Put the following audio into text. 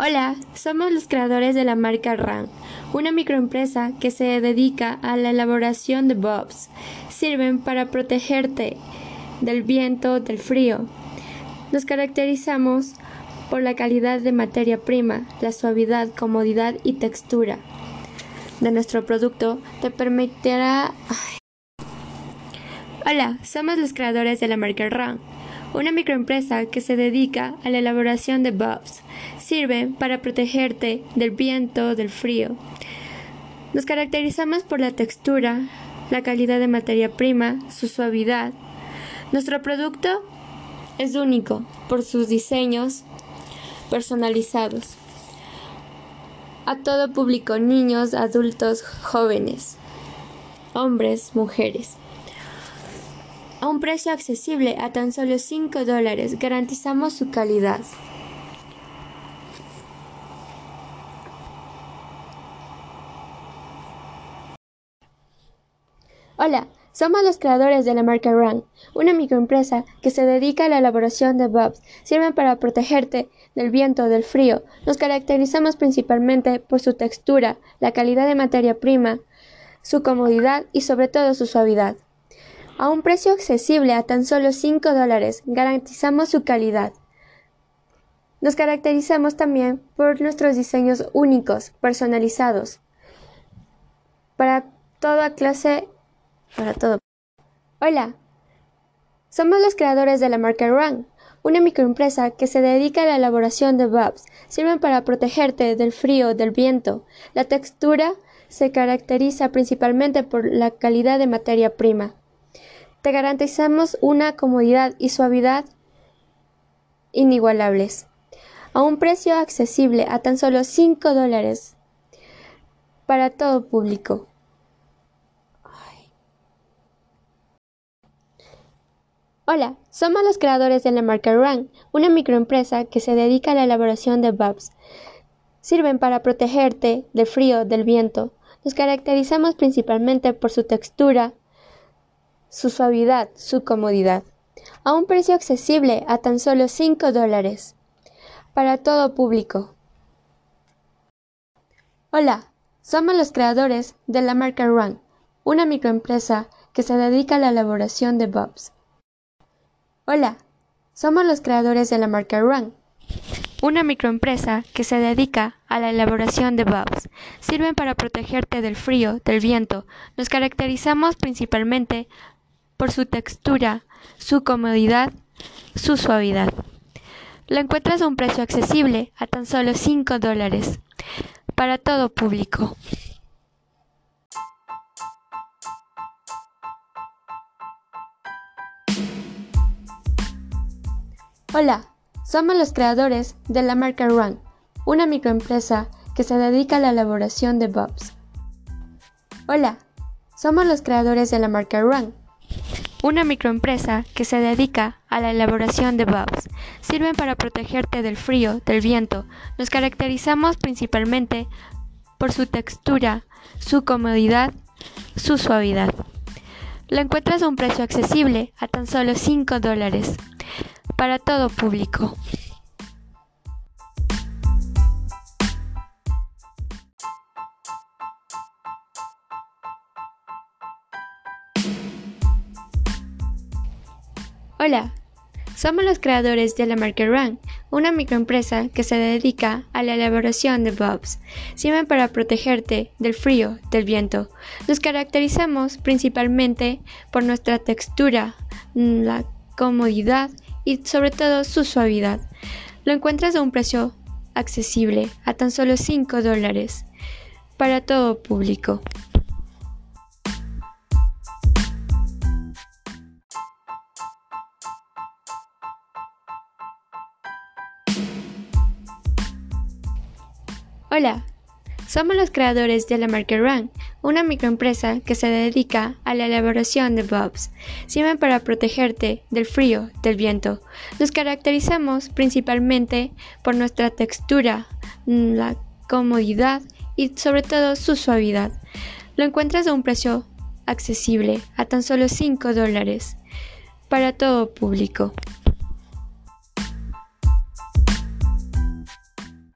Hola, somos los creadores de la marca RAN, una microempresa que se dedica a la elaboración de bobs. Sirven para protegerte del viento, del frío. Nos caracterizamos por la calidad de materia prima, la suavidad, comodidad y textura de nuestro producto te permitirá... Hola, somos los creadores de la marca RAN una microempresa que se dedica a la elaboración de bobs. Sirve para protegerte del viento, del frío. Nos caracterizamos por la textura, la calidad de materia prima, su suavidad. Nuestro producto es único por sus diseños personalizados. A todo público, niños, adultos, jóvenes, hombres, mujeres a un precio accesible a tan solo 5 dólares. Garantizamos su calidad. Hola, somos los creadores de la marca Run, una microempresa que se dedica a la elaboración de bobs. Sirven para protegerte del viento, del frío. Nos caracterizamos principalmente por su textura, la calidad de materia prima, su comodidad y sobre todo su suavidad. A un precio accesible a tan solo 5 dólares, garantizamos su calidad. Nos caracterizamos también por nuestros diseños únicos, personalizados, para toda clase, para todo. Hola, somos los creadores de la marca Run, una microempresa que se dedica a la elaboración de bobs. Sirven para protegerte del frío, del viento. La textura se caracteriza principalmente por la calidad de materia prima. Te garantizamos una comodidad y suavidad inigualables, a un precio accesible a tan solo 5 dólares para todo público. Hola, somos los creadores de la marca Run, una microempresa que se dedica a la elaboración de bobs. Sirven para protegerte del frío, del viento. Nos caracterizamos principalmente por su textura, su suavidad, su comodidad, a un precio accesible a tan solo 5 dólares, para todo público. Hola, somos los creadores de la marca Run, una microempresa que se dedica a la elaboración de bobs. Hola, somos los creadores de la marca Run, una microempresa que se dedica a la elaboración de bobs. Sirven para protegerte del frío, del viento. Nos caracterizamos principalmente por su textura, su comodidad, su suavidad. Lo encuentras a un precio accesible, a tan solo 5 dólares, para todo público. Hola, somos los creadores de la marca Run, una microempresa que se dedica a la elaboración de bobs. Hola, somos los creadores de la marca Run, una microempresa que se dedica a la elaboración de bobs. Sirven para protegerte del frío, del viento. Nos caracterizamos principalmente por su textura, su comodidad, su suavidad. Lo encuentras a un precio accesible, a tan solo 5 dólares, para todo público. Hola, somos los creadores de la marca Run, una microempresa que se dedica a la elaboración de bobs. Sirven para protegerte del frío, del viento. Nos caracterizamos principalmente por nuestra textura, la comodidad y sobre todo su suavidad. Lo encuentras a un precio accesible, a tan solo 5 dólares, para todo público. Hola, somos los creadores de la marca Run, una microempresa que se dedica a la elaboración de bobs. Sirven para protegerte del frío, del viento. Nos caracterizamos principalmente por nuestra textura, la comodidad y sobre todo su suavidad. Lo encuentras a un precio accesible, a tan solo 5 dólares, para todo público.